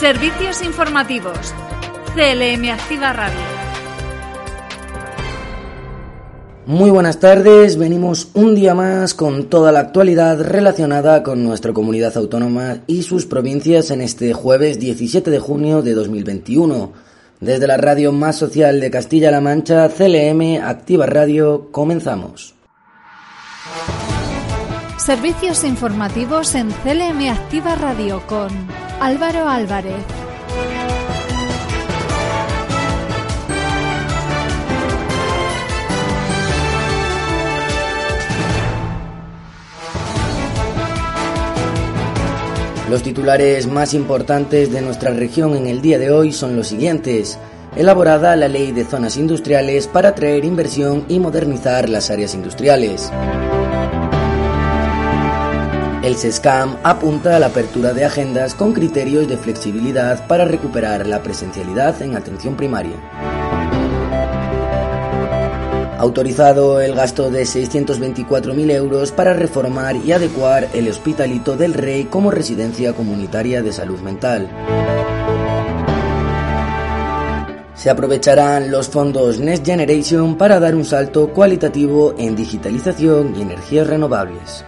Servicios informativos. CLM Activa Radio. Muy buenas tardes, venimos un día más con toda la actualidad relacionada con nuestra comunidad autónoma y sus provincias en este jueves 17 de junio de 2021. Desde la radio más social de Castilla-La Mancha, CLM Activa Radio, comenzamos. Servicios informativos en CLM Activa Radio con Álvaro Álvarez. Los titulares más importantes de nuestra región en el día de hoy son los siguientes. Elaborada la ley de zonas industriales para atraer inversión y modernizar las áreas industriales. El SESCAM apunta a la apertura de agendas con criterios de flexibilidad para recuperar la presencialidad en atención primaria. Autorizado el gasto de 624.000 euros para reformar y adecuar el Hospitalito del Rey como residencia comunitaria de salud mental. Se aprovecharán los fondos Next Generation para dar un salto cualitativo en digitalización y energías renovables.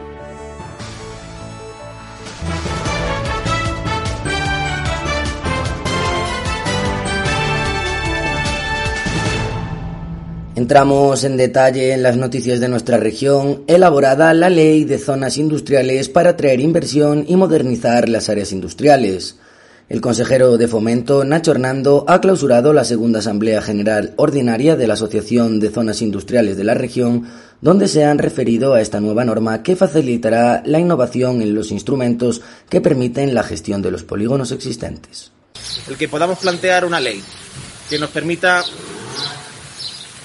Entramos en detalle en las noticias de nuestra región, elaborada la ley de zonas industriales para atraer inversión y modernizar las áreas industriales. El consejero de Fomento, Nacho Hernando, ha clausurado la segunda Asamblea General Ordinaria de la Asociación de Zonas Industriales de la región, donde se han referido a esta nueva norma que facilitará la innovación en los instrumentos que permiten la gestión de los polígonos existentes. El que podamos plantear una ley que nos permita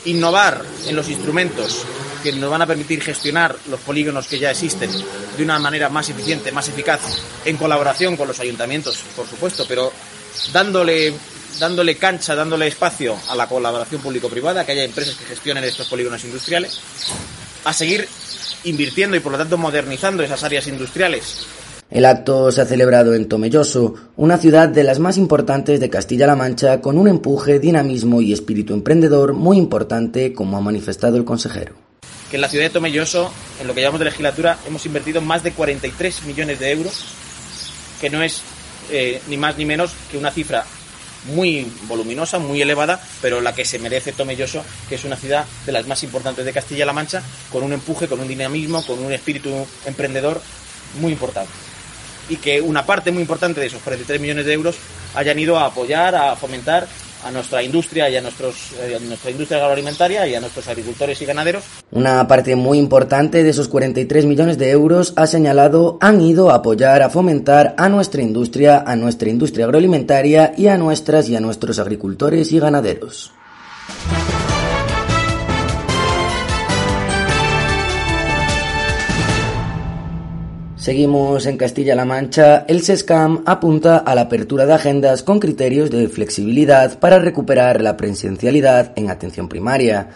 innovar en los instrumentos que nos van a permitir gestionar los polígonos que ya existen de una manera más eficiente, más eficaz, en colaboración con los ayuntamientos, por supuesto, pero dándole, dándole cancha, dándole espacio a la colaboración público-privada, que haya empresas que gestionen estos polígonos industriales, a seguir invirtiendo y por lo tanto modernizando esas áreas industriales el acto se ha celebrado en Tomelloso, una ciudad de las más importantes de Castilla-La Mancha, con un empuje, dinamismo y espíritu emprendedor muy importante, como ha manifestado el consejero. Que en la ciudad de Tomelloso, en lo que llamamos de legislatura, hemos invertido más de 43 millones de euros, que no es eh, ni más ni menos que una cifra muy voluminosa, muy elevada, pero la que se merece Tomelloso, que es una ciudad de las más importantes de Castilla-La Mancha, con un empuje, con un dinamismo, con un espíritu emprendedor muy importante y que una parte muy importante de esos 43 millones de euros hayan ido a apoyar, a fomentar a nuestra industria y a, nuestros, eh, nuestra industria agroalimentaria y a nuestros agricultores y ganaderos. Una parte muy importante de esos 43 millones de euros, ha señalado, han ido a apoyar, a fomentar a nuestra industria, a nuestra industria agroalimentaria y a nuestras y a nuestros agricultores y ganaderos. Seguimos en Castilla-La Mancha. El SESCAM apunta a la apertura de agendas con criterios de flexibilidad para recuperar la presencialidad en atención primaria.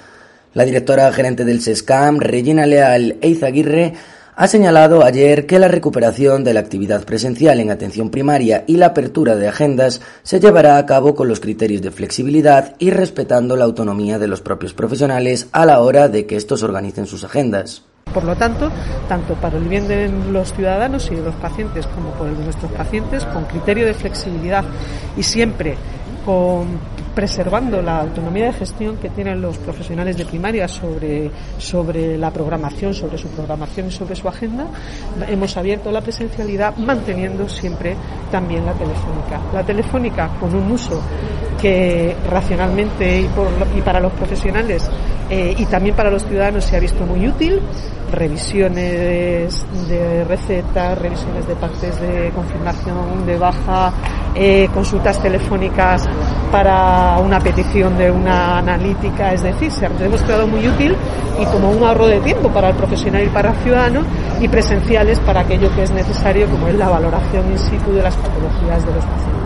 La directora gerente del SESCAM, Regina Leal Eizaguirre, ha señalado ayer que la recuperación de la actividad presencial en atención primaria y la apertura de agendas se llevará a cabo con los criterios de flexibilidad y respetando la autonomía de los propios profesionales a la hora de que estos organicen sus agendas. Por lo tanto, tanto para el bien de los ciudadanos y de los pacientes como por el de nuestros pacientes, con criterio de flexibilidad y siempre con preservando la autonomía de gestión que tienen los profesionales de primaria sobre, sobre la programación, sobre su programación y sobre su agenda, hemos abierto la presencialidad manteniendo siempre también la telefónica. La telefónica con un uso que racionalmente y, para los profesionales eh, y también para los ciudadanos se ha visto muy útil, revisiones de recetas, revisiones de partes de confirmación de baja, eh, consultas telefónicas para una petición de una analítica, es decir, se ha demostrado muy útil y como un ahorro de tiempo para el profesional y para el ciudadano y presenciales para aquello que es necesario, como es la valoración in situ de las patologías de los pacientes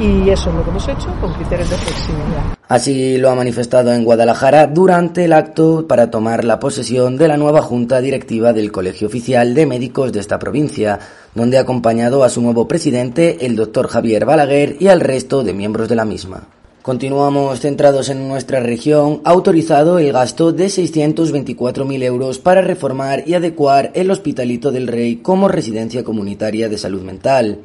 y eso es lo que hemos hecho con criterios de flexibilidad. Así lo ha manifestado en Guadalajara durante el acto para tomar la posesión de la nueva junta directiva del Colegio Oficial de Médicos de esta provincia, donde ha acompañado a su nuevo presidente, el doctor Javier Balaguer, y al resto de miembros de la misma. Continuamos centrados en nuestra región, ha autorizado el gasto de 624.000 euros para reformar y adecuar el Hospitalito del Rey como residencia comunitaria de salud mental.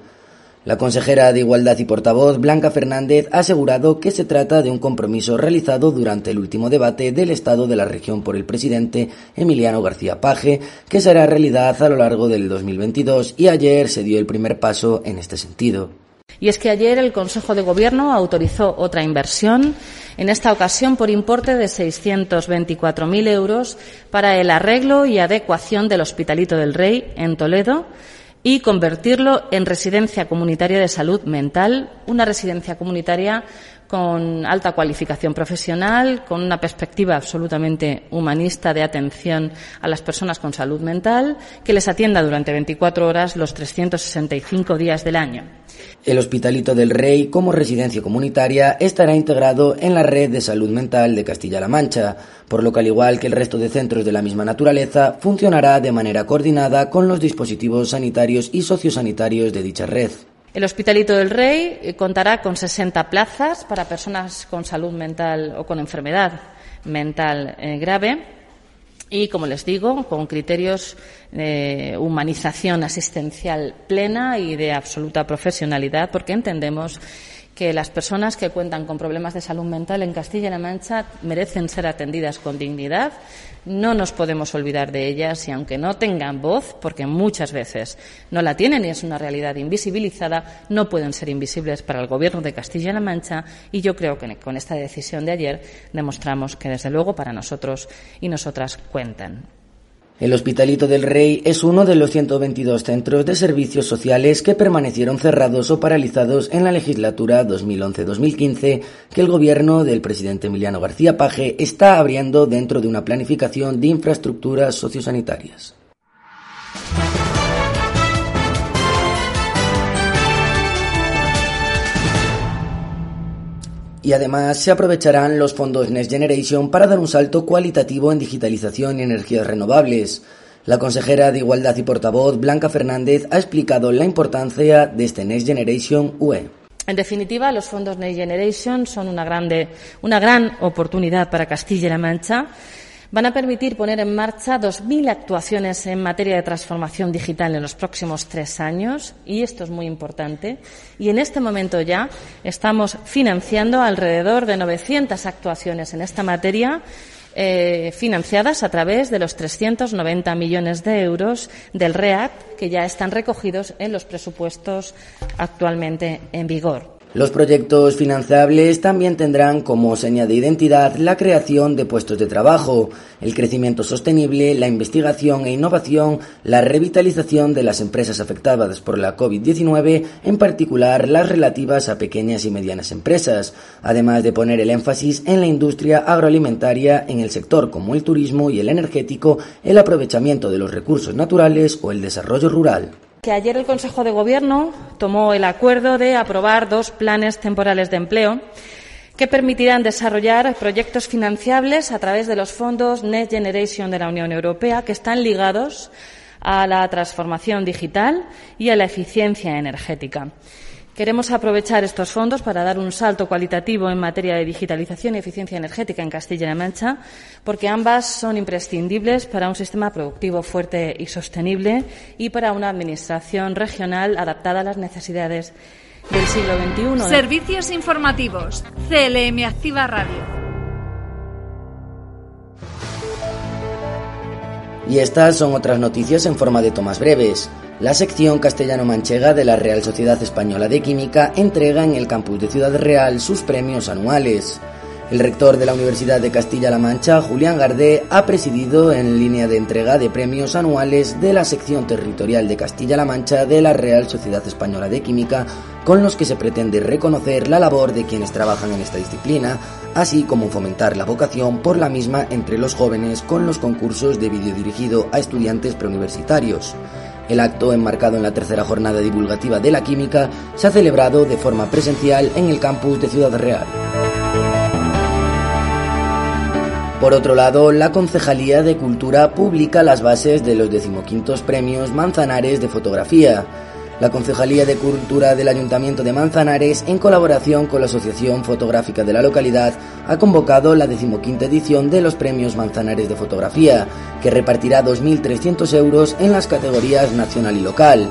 La consejera de Igualdad y portavoz, Blanca Fernández, ha asegurado que se trata de un compromiso realizado durante el último debate del Estado de la región por el presidente Emiliano García Paje, que será realidad a lo largo del 2022 y ayer se dio el primer paso en este sentido. Y es que ayer el Consejo de Gobierno autorizó otra inversión, en esta ocasión por importe de 624.000 euros para el arreglo y adecuación del Hospitalito del Rey en Toledo, y convertirlo en residencia comunitaria de salud mental, una residencia comunitaria con alta cualificación profesional, con una perspectiva absolutamente humanista de atención a las personas con salud mental, que les atienda durante 24 horas los 365 días del año. El Hospitalito del Rey, como residencia comunitaria, estará integrado en la red de salud mental de Castilla-La Mancha, por lo que al igual que el resto de centros de la misma naturaleza, funcionará de manera coordinada con los dispositivos sanitarios y sociosanitarios de dicha red. El Hospitalito del Rey eh, contará con 60 plazas para personas con salud mental o con enfermedad mental eh, grave. Y, como les digo, con criterios de humanización asistencial plena y de absoluta profesionalidad, porque entendemos que las personas que cuentan con problemas de salud mental en Castilla-La Mancha merecen ser atendidas con dignidad. No nos podemos olvidar de ellas y aunque no tengan voz, porque muchas veces no la tienen y es una realidad invisibilizada, no pueden ser invisibles para el Gobierno de Castilla-La Mancha y yo creo que con esta decisión de ayer demostramos que desde luego para nosotros y nosotras cuentan. El Hospitalito del Rey es uno de los 122 centros de servicios sociales que permanecieron cerrados o paralizados en la legislatura 2011-2015 que el gobierno del presidente Emiliano García Paje está abriendo dentro de una planificación de infraestructuras sociosanitarias. Y además se aprovecharán los fondos Next Generation para dar un salto cualitativo en digitalización y energías renovables. La consejera de Igualdad y portavoz, Blanca Fernández, ha explicado la importancia de este Next Generation UE. En definitiva, los fondos Next Generation son una, gran oportunidad para Castilla-La Mancha van a permitir poner en marcha 2.000 actuaciones en materia de transformación digital en los próximos tres años, y esto es muy importante. Y en este momento ya estamos financiando alrededor de 900 actuaciones en esta materia. Eh, financiadas a través de los 390 millones de euros del REACT que ya están recogidos en los presupuestos actualmente en vigor. Los proyectos financiables también tendrán como seña de identidad la creación de puestos de trabajo, el crecimiento sostenible, la investigación e innovación, la revitalización de las empresas afectadas por la COVID-19, en particular las relativas a pequeñas y medianas empresas, además de poner el énfasis en la industria agroalimentaria, en el sector como el turismo y el energético, el aprovechamiento de los recursos naturales o el desarrollo rural que ayer el Consejo de Gobierno tomó el acuerdo de aprobar dos planes temporales de empleo que permitirán desarrollar proyectos financiables a través de los fondos Next Generation de la Unión Europea que están ligados a la transformación digital y a la eficiencia energética. Queremos aprovechar estos fondos para dar un salto cualitativo en materia de digitalización y eficiencia energética en Castilla-La Mancha, porque ambas son imprescindibles para un sistema productivo fuerte y sostenible y para una administración regional adaptada a las necesidades del siglo XXI. Servicios informativos. CLM Activa Radio. Y estas son otras noticias en forma de tomas breves. La sección castellano-manchega de la Real Sociedad Española de Química entrega en el campus de Ciudad Real sus premios anuales. El rector de la Universidad de Castilla-La Mancha, Julián Gardé, ha presidido en línea de entrega de premios anuales de la sección territorial de Castilla-La Mancha de la Real Sociedad Española de Química, con los que se pretende reconocer la labor de quienes trabajan en esta disciplina, así como fomentar la vocación por la misma entre los jóvenes con los concursos de vídeo dirigido a estudiantes preuniversitarios. El acto, enmarcado en la tercera jornada divulgativa de la química, se ha celebrado de forma presencial en el campus de Ciudad Real. Por otro lado, la Concejalía de Cultura publica las bases de los decimoquintos premios Manzanares de Fotografía. La Concejalía de Cultura del Ayuntamiento de Manzanares, en colaboración con la Asociación Fotográfica de la localidad, ha convocado la decimoquinta edición de los premios Manzanares de Fotografía, que repartirá 2.300 euros en las categorías nacional y local.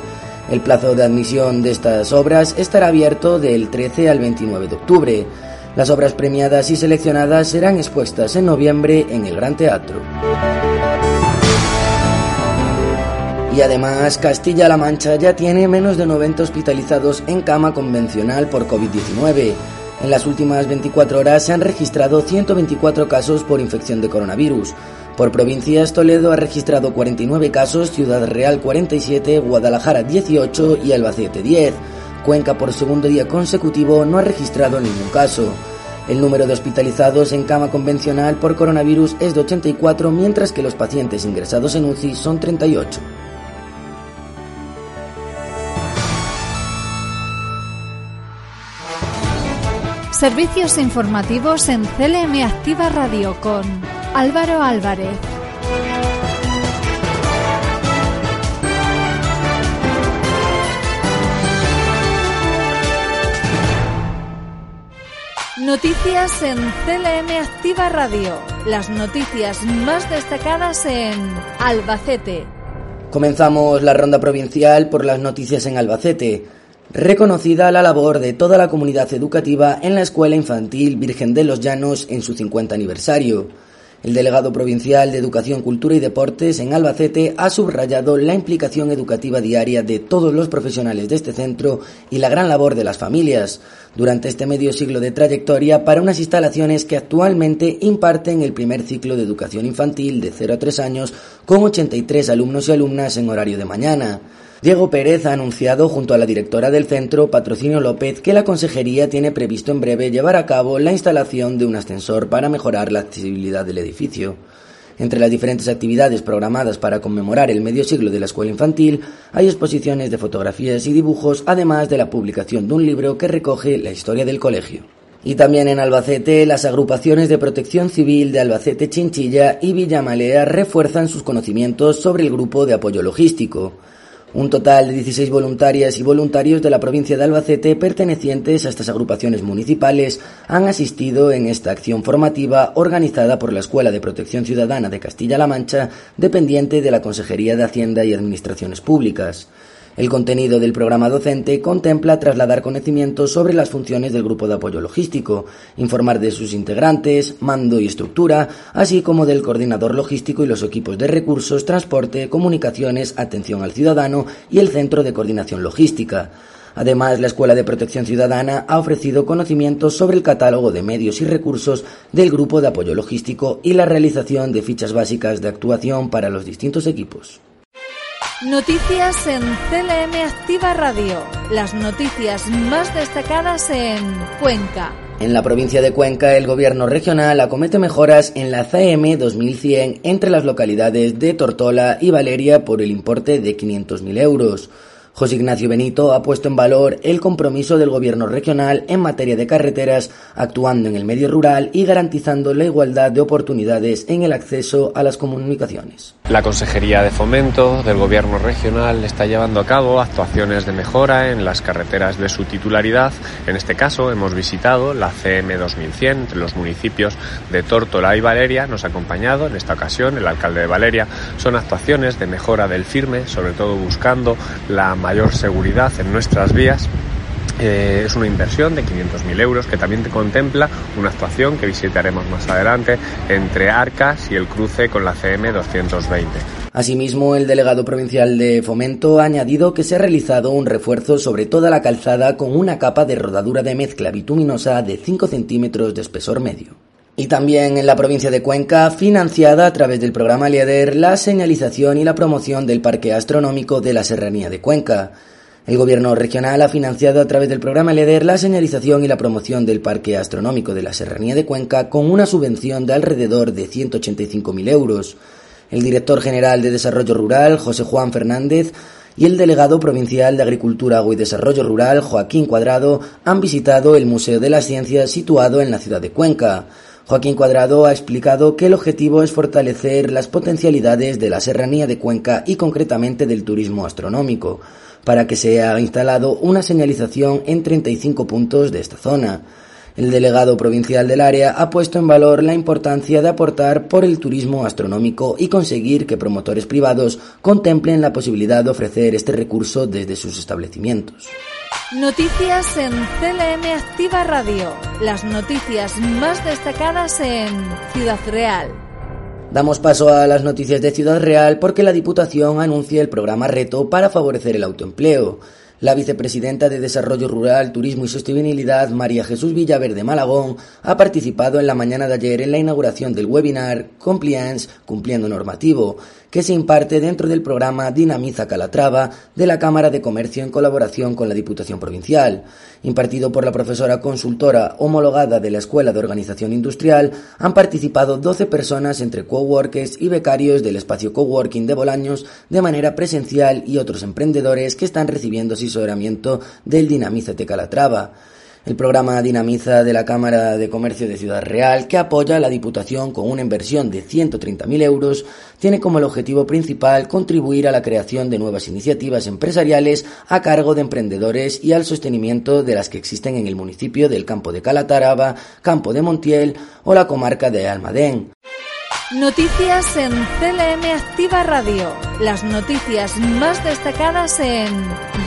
El plazo de admisión de estas obras estará abierto del 13 al 29 de octubre. Las obras premiadas y seleccionadas serán expuestas en noviembre en el Gran Teatro. Y además, Castilla-La Mancha ya tiene menos de 90 hospitalizados en cama convencional por COVID-19. En las últimas 24 horas se han registrado 124 casos por infección de coronavirus. Por provincias, Toledo ha registrado 49 casos, Ciudad Real 47, Guadalajara 18 y Albacete 10. Cuenca por segundo día consecutivo no ha registrado ningún caso. El número de hospitalizados en cama convencional por coronavirus es de 84, mientras que los pacientes ingresados en UCI son 38. Servicios informativos en CLM Activa Radio con Álvaro Álvarez. Noticias en CLM Activa Radio. Las noticias más destacadas en Albacete. Comenzamos la ronda provincial por las noticias en Albacete. Reconocida la labor de toda la comunidad educativa en la Escuela Infantil Virgen de los Llanos en su 50 aniversario. El delegado provincial de Educación, Cultura y Deportes en Albacete ha subrayado la implicación educativa diaria de todos los profesionales de este centro y la gran labor de las familias durante este medio siglo de trayectoria para unas instalaciones que actualmente imparten el primer ciclo de educación infantil de 0 a 3 años con 83 alumnos y alumnas en horario de mañana. Diego Pérez ha anunciado junto a la directora del centro, Patrocinio López, que la consejería tiene previsto en breve llevar a cabo la instalación de un ascensor para mejorar la accesibilidad del edificio. Entre las diferentes actividades programadas para conmemorar el medio siglo de la escuela infantil, hay exposiciones de fotografías y dibujos, además de la publicación de un libro que recoge la historia del colegio. Y también en Albacete, las agrupaciones de protección civil de Albacete Chinchilla y Villamalea refuerzan sus conocimientos sobre el grupo de apoyo logístico. Un total de 16 voluntarias y voluntarios de la provincia de Albacete pertenecientes a estas agrupaciones municipales han asistido en esta acción formativa organizada por la Escuela de Protección Ciudadana de Castilla-La Mancha, dependiente de la Consejería de Hacienda y Administraciones Públicas. El contenido del programa docente contempla trasladar conocimientos sobre las funciones del grupo de apoyo logístico, informar de sus integrantes, mando y estructura, así como del coordinador logístico y los equipos de recursos, transporte, comunicaciones, atención al ciudadano y el centro de coordinación logística. Además, la Escuela de Protección Ciudadana ha ofrecido conocimientos sobre el catálogo de medios y recursos del grupo de apoyo logístico y la realización de fichas básicas de actuación para los distintos equipos. Noticias en CLM Activa Radio. Las noticias más destacadas en Cuenca. En la provincia de Cuenca, el gobierno regional acomete mejoras en la CM 2100 entre las localidades de Tortola y Valeria por el importe de 500.000 euros. José Ignacio Benito ha puesto en valor el compromiso del Gobierno regional en materia de carreteras, actuando en el medio rural y garantizando la igualdad de oportunidades en el acceso a las comunicaciones. La Consejería de Fomento del Gobierno regional está llevando a cabo actuaciones de mejora en las carreteras de su titularidad. En este caso hemos visitado la CM 2100 entre los municipios de Tórtola y Valeria. Nos ha acompañado en esta ocasión el alcalde de Valeria. Son actuaciones de mejora del firme, sobre todo buscando la mayor seguridad en nuestras vías Eh, es una inversión de 500.000 euros que también contempla una actuación que visitaremos más adelante entre Arcas y el cruce con la CM 220. Asimismo, el delegado provincial de Fomento ha añadido que se ha realizado un refuerzo sobre toda la calzada con una capa de rodadura de mezcla bituminosa de 5 centímetros de espesor medio. Y también en la provincia de Cuenca, financiada a través del programa LIADER, la señalización y la promoción del Parque Astronómico de la Serranía de Cuenca. El gobierno regional ha financiado a través del programa LEDER la señalización y la promoción del Parque Astronómico de la Serranía de Cuenca con una subvención de alrededor de 185.000 euros. El director general de Desarrollo Rural, José Juan Fernández, y el delegado provincial de Agricultura, Agua y Desarrollo Rural, Joaquín Cuadrado, han visitado el Museo de las Ciencias situado en la ciudad de Cuenca. Joaquín Cuadrado ha explicado que el objetivo es fortalecer las potencialidades de la serranía de Cuenca y concretamente del turismo astronómico, para que sea instalado una señalización en 35 puntos de esta zona. El delegado provincial del área ha puesto en valor la importancia de aportar por el turismo astronómico y conseguir que promotores privados contemplen la posibilidad de ofrecer este recurso desde sus establecimientos. Noticias en CLM Activa Radio. Las noticias más destacadas en Ciudad Real. Damos paso a las noticias de Ciudad Real porque la Diputación anuncia el programa Reto para favorecer el autoempleo. La vicepresidenta de Desarrollo Rural, Turismo y Sostenibilidad, María Jesús Villaverde Malagón, ha participado en la mañana de ayer en la inauguración del webinar Compliance Cumpliendo Normativo, que se imparte dentro del programa Dinamiza Calatrava de la Cámara de Comercio en colaboración con la Diputación Provincial. Impartido por la profesora consultora homologada de la Escuela de Organización Industrial, han participado 12 personas entre coworkers y becarios del espacio coworking de Bolaños de manera presencial y otros emprendedores que están recibiendo asesoramiento del Dinamízate Calatrava el programa Dinamiza de la Cámara de Comercio de Ciudad Real, que apoya a la Diputación con una inversión de 130.000 euros, tiene como el objetivo principal contribuir a la creación de nuevas iniciativas empresariales a cargo de emprendedores y al sostenimiento de las que existen en el municipio del Campo de Calatarava, Campo de Montiel o la comarca de Almadén. Noticias en CLM Activa Radio. Las noticias más destacadas en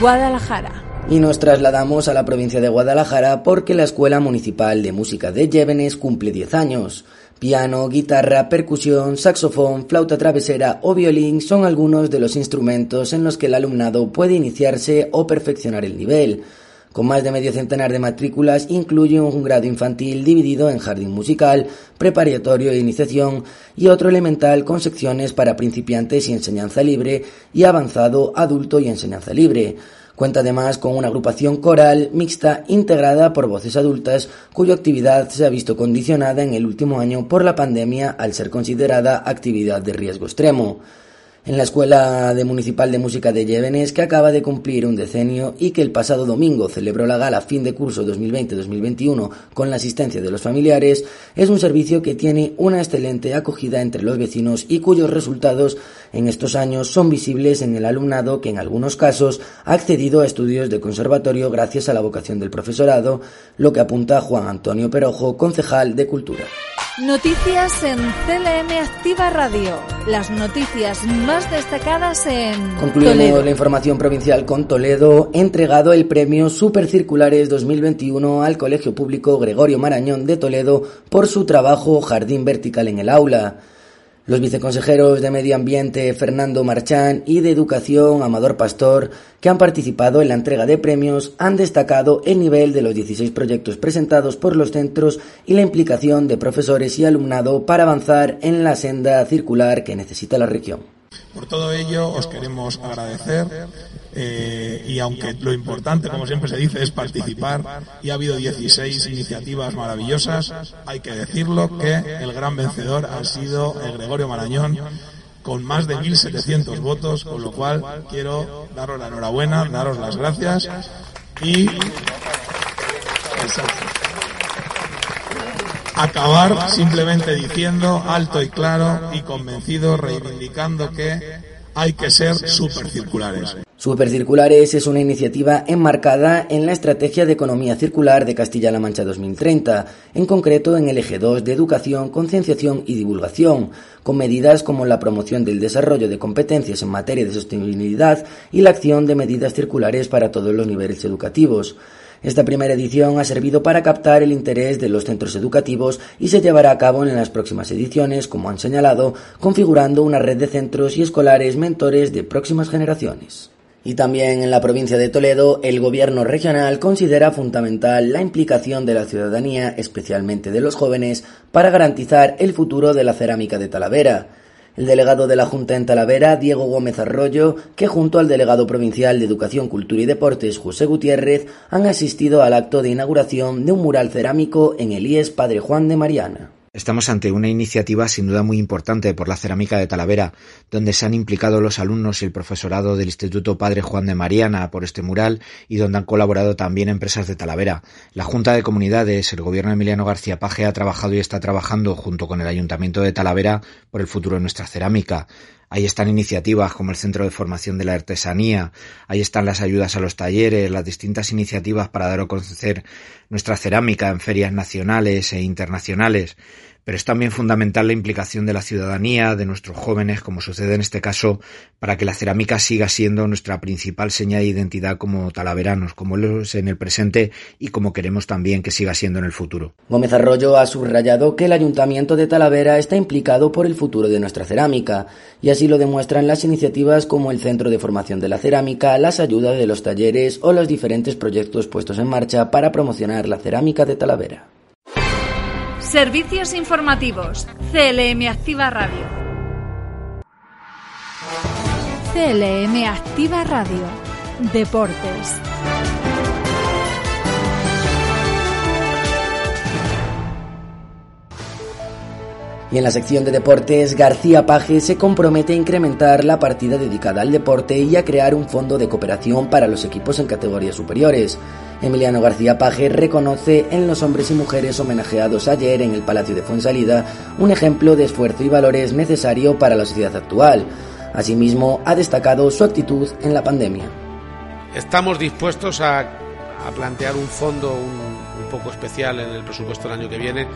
Guadalajara. Y nos trasladamos a la provincia de Guadalajara porque la Escuela Municipal de Música de Llévenes cumple 10 años. Piano, guitarra, percusión, saxofón, flauta travesera o violín son algunos de los instrumentos en los que el alumnado puede iniciarse o perfeccionar el nivel. Con más de medio centenar de matrículas, incluye un grado infantil dividido en jardín musical, preparatorio e iniciación y otro elemental con secciones para principiantes y enseñanza libre y avanzado adulto y enseñanza libre. Cuenta además con una agrupación coral mixta integrada por voces adultas cuya actividad se ha visto condicionada en el último año por la pandemia al ser considerada actividad de riesgo extremo en la Escuela de Municipal de Música de Llévenes, que acaba de cumplir un decenio y que el pasado domingo celebró la gala fin de curso 2020-2021 con la asistencia de los familiares, es un servicio que tiene una excelente acogida entre los vecinos y cuyos resultados en estos años son visibles en el alumnado que en algunos casos ha accedido a estudios de conservatorio gracias a la vocación del profesorado, lo que apunta Juan Antonio Perojo, concejal de Cultura. Noticias en CLM Activa Radio. Las noticias más destacadas en Concluimos la información provincial con Toledo, entregado el premio Supercirculares 2021 al Colegio Público Gregorio Marañón de Toledo por su trabajo Jardín Vertical en el Aula. Los viceconsejeros de Medio Ambiente Fernando Marchán y de Educación Amador Pastor, que han participado en la entrega de premios, han destacado el nivel de los 16 proyectos presentados por los centros y la implicación de profesores y alumnado para avanzar en la senda circular que necesita la región. Por todo ello, os queremos agradecer eh, y aunque lo importante, como siempre se dice, es participar y ha habido 16 iniciativas maravillosas, hay que decirlo que el gran vencedor ha sido Gregorio Marañón con más de 1.700 votos, con lo cual quiero daros la enhorabuena, daros las gracias y acabar simplemente diciendo alto y claro y convencido, reivindicando que hay que ser supercirculares. Supercirculares es una iniciativa enmarcada en la Estrategia de Economía Circular de Castilla-La Mancha 2030, en concreto en el eje 2 de educación, concienciación y divulgación, con medidas como la promoción del desarrollo de competencias en materia de sostenibilidad y la acción de medidas circulares para todos los niveles educativos. Esta primera edición ha servido para captar el interés de los centros educativos y se llevará a cabo en las próximas ediciones, como han señalado, configurando una red de centros y escolares mentores de próximas generaciones. Y también en la provincia de Toledo, el gobierno regional considera fundamental la implicación de la ciudadanía, especialmente de los jóvenes, para garantizar el futuro de la cerámica de Talavera. El delegado de la Junta en Talavera, Diego Gómez Arroyo, que junto al delegado provincial de Educación, Cultura y Deportes, José Gutiérrez, han asistido al acto de inauguración de un mural cerámico en el IES Padre Juan de Mariana. Estamos ante una iniciativa sin duda muy importante por la cerámica de Talavera, donde se han implicado los alumnos y el profesorado del Instituto Padre Juan de Mariana por este mural y donde han colaborado también empresas de Talavera. La Junta de Comunidades, el gobierno de Emiliano García Paje ha trabajado y está trabajando junto con el Ayuntamiento de Talavera por el futuro de nuestra cerámica. Ahí están iniciativas como el Centro de Formación de la Artesanía, ahí están las ayudas a los talleres, las distintas iniciativas para dar a conocer nuestra cerámica en ferias nacionales e internacionales pero es también fundamental la implicación de la ciudadanía, de nuestros jóvenes, como sucede en este caso, para que la cerámica siga siendo nuestra principal señal de identidad como talaveranos, como lo es en el presente y como queremos también que siga siendo en el futuro. Gómez Arroyo ha subrayado que el Ayuntamiento de Talavera está implicado por el futuro de nuestra cerámica, y así lo demuestran las iniciativas como el Centro de Formación de la Cerámica, las ayudas de los talleres o los diferentes proyectos puestos en marcha para promocionar la cerámica de Talavera. Servicios informativos. CLM Activa Radio. CLM Activa Radio. Deportes. Y en la sección de deportes, García Paje se compromete a incrementar la partida dedicada al deporte y a crear un fondo de cooperación para los equipos en categorías superiores. Emiliano García Paje reconoce en los hombres y mujeres homenajeados ayer en el Palacio de Fuensalida un ejemplo de esfuerzo y valores necesario para la sociedad actual. Asimismo, ha destacado su actitud en la pandemia. Estamos dispuestos a, plantear un fondo un, un poco especial en el presupuesto del año que viene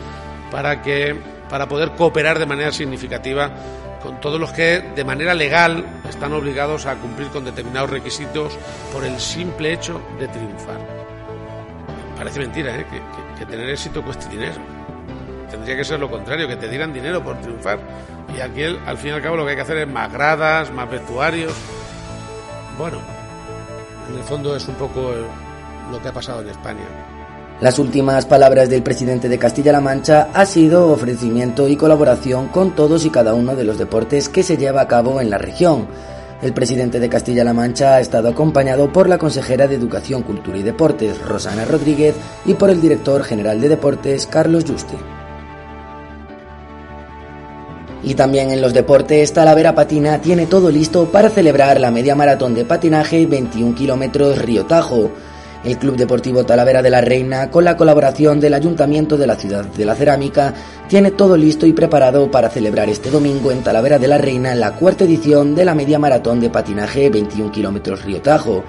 para que para poder cooperar de manera significativa con todos los que de manera legal están obligados a cumplir con determinados requisitos por el simple hecho de triunfar. Parece mentira ¿eh? que, tener éxito cueste dinero. Tendría que ser lo contrario, que te dieran dinero por triunfar. Y aquí al fin y al cabo lo que hay que hacer es más gradas, más vestuarios. Bueno, en el fondo es un poco lo que ha pasado en España. Las últimas palabras del presidente de Castilla-La Mancha ha sido ofrecimiento y colaboración con todos y cada uno de los deportes que se lleva a cabo en la región. El presidente de Castilla-La Mancha ha estado acompañado por la consejera de Educación, Cultura y Deportes, Rosana Rodríguez, y por el director general de Deportes, Carlos Juste. Y también en los deportes, Talavera Patina tiene todo listo para celebrar la media maratón de patinaje 21 kilómetros Río Tajo. El Club Deportivo Talavera de la Reina, con la colaboración del Ayuntamiento de la Ciudad de la Cerámica, tiene todo listo y preparado para celebrar este domingo en Talavera de la Reina la cuarta edición de la media maratón de patinaje 21 kilómetros Río Tajo.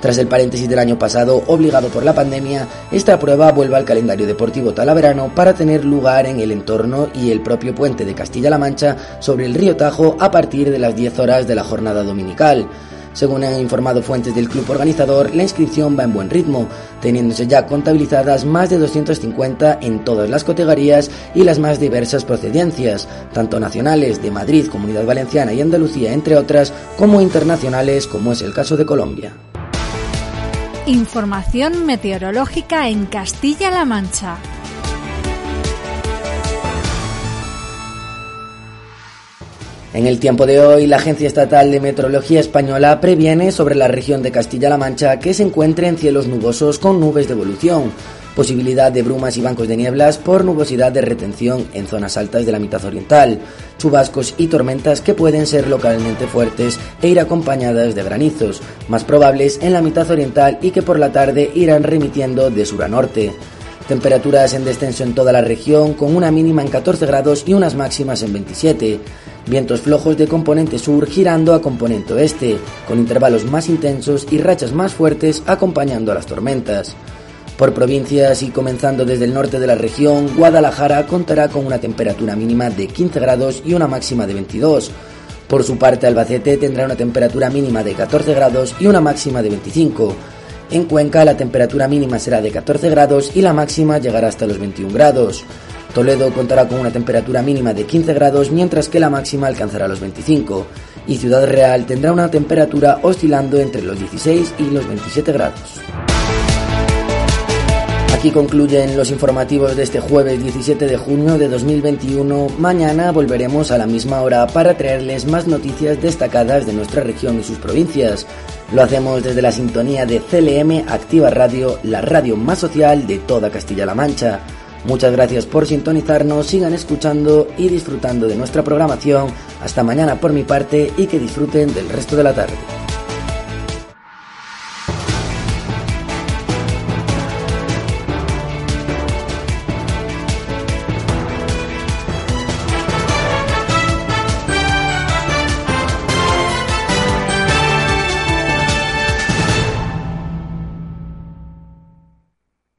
Tras el paréntesis del año pasado, obligado por la pandemia, esta prueba vuelve al calendario deportivo talaverano para tener lugar en el entorno y el propio puente de Castilla-La Mancha sobre el río Tajo a partir de las 10 horas de la jornada dominical. Según han informado fuentes del club organizador, la inscripción va en buen ritmo, teniéndose ya contabilizadas más de 250 en todas las categorías y las más diversas procedencias, tanto nacionales de Madrid, Comunidad Valenciana y Andalucía, entre otras, como internacionales, como es el caso de Colombia. Información meteorológica en Castilla-La Mancha. En el tiempo de hoy, la Agencia Estatal de Meteorología Española previene sobre la región de Castilla-La Mancha que se encuentre en cielos nubosos con nubes de evolución, posibilidad de brumas y bancos de nieblas por nubosidad de retención en zonas altas de la mitad oriental, chubascos y tormentas que pueden ser localmente fuertes e ir acompañadas de granizos, más probables en la mitad oriental y que por la tarde irán remitiendo de sur a norte. Temperaturas en descenso en toda la región, con una mínima en 14 grados y unas máximas en 27. Vientos flojos de componente sur girando a componente oeste, con intervalos más intensos y rachas más fuertes acompañando a las tormentas. Por provincias y comenzando desde el norte de la región, Guadalajara contará con una temperatura mínima de 15 grados y una máxima de 22. Por su parte, Albacete tendrá una temperatura mínima de 14 grados y una máxima de 25. En Cuenca la temperatura mínima será de 14 grados y la máxima llegará hasta los 21 grados. Toledo contará con una temperatura mínima de 15 grados mientras que la máxima alcanzará los 25 y Ciudad Real tendrá una temperatura oscilando entre los 16 y los 27 grados. Aquí concluyen los informativos de este jueves 17 de junio de 2021. Mañana volveremos a la misma hora para traerles más noticias destacadas de nuestra región y sus provincias. Lo hacemos desde la sintonía de CLM Activa Radio, la radio más social de toda Castilla-La Mancha. Muchas gracias por sintonizarnos, sigan escuchando y disfrutando de nuestra programación. Hasta mañana por mi parte y que disfruten del resto de la tarde.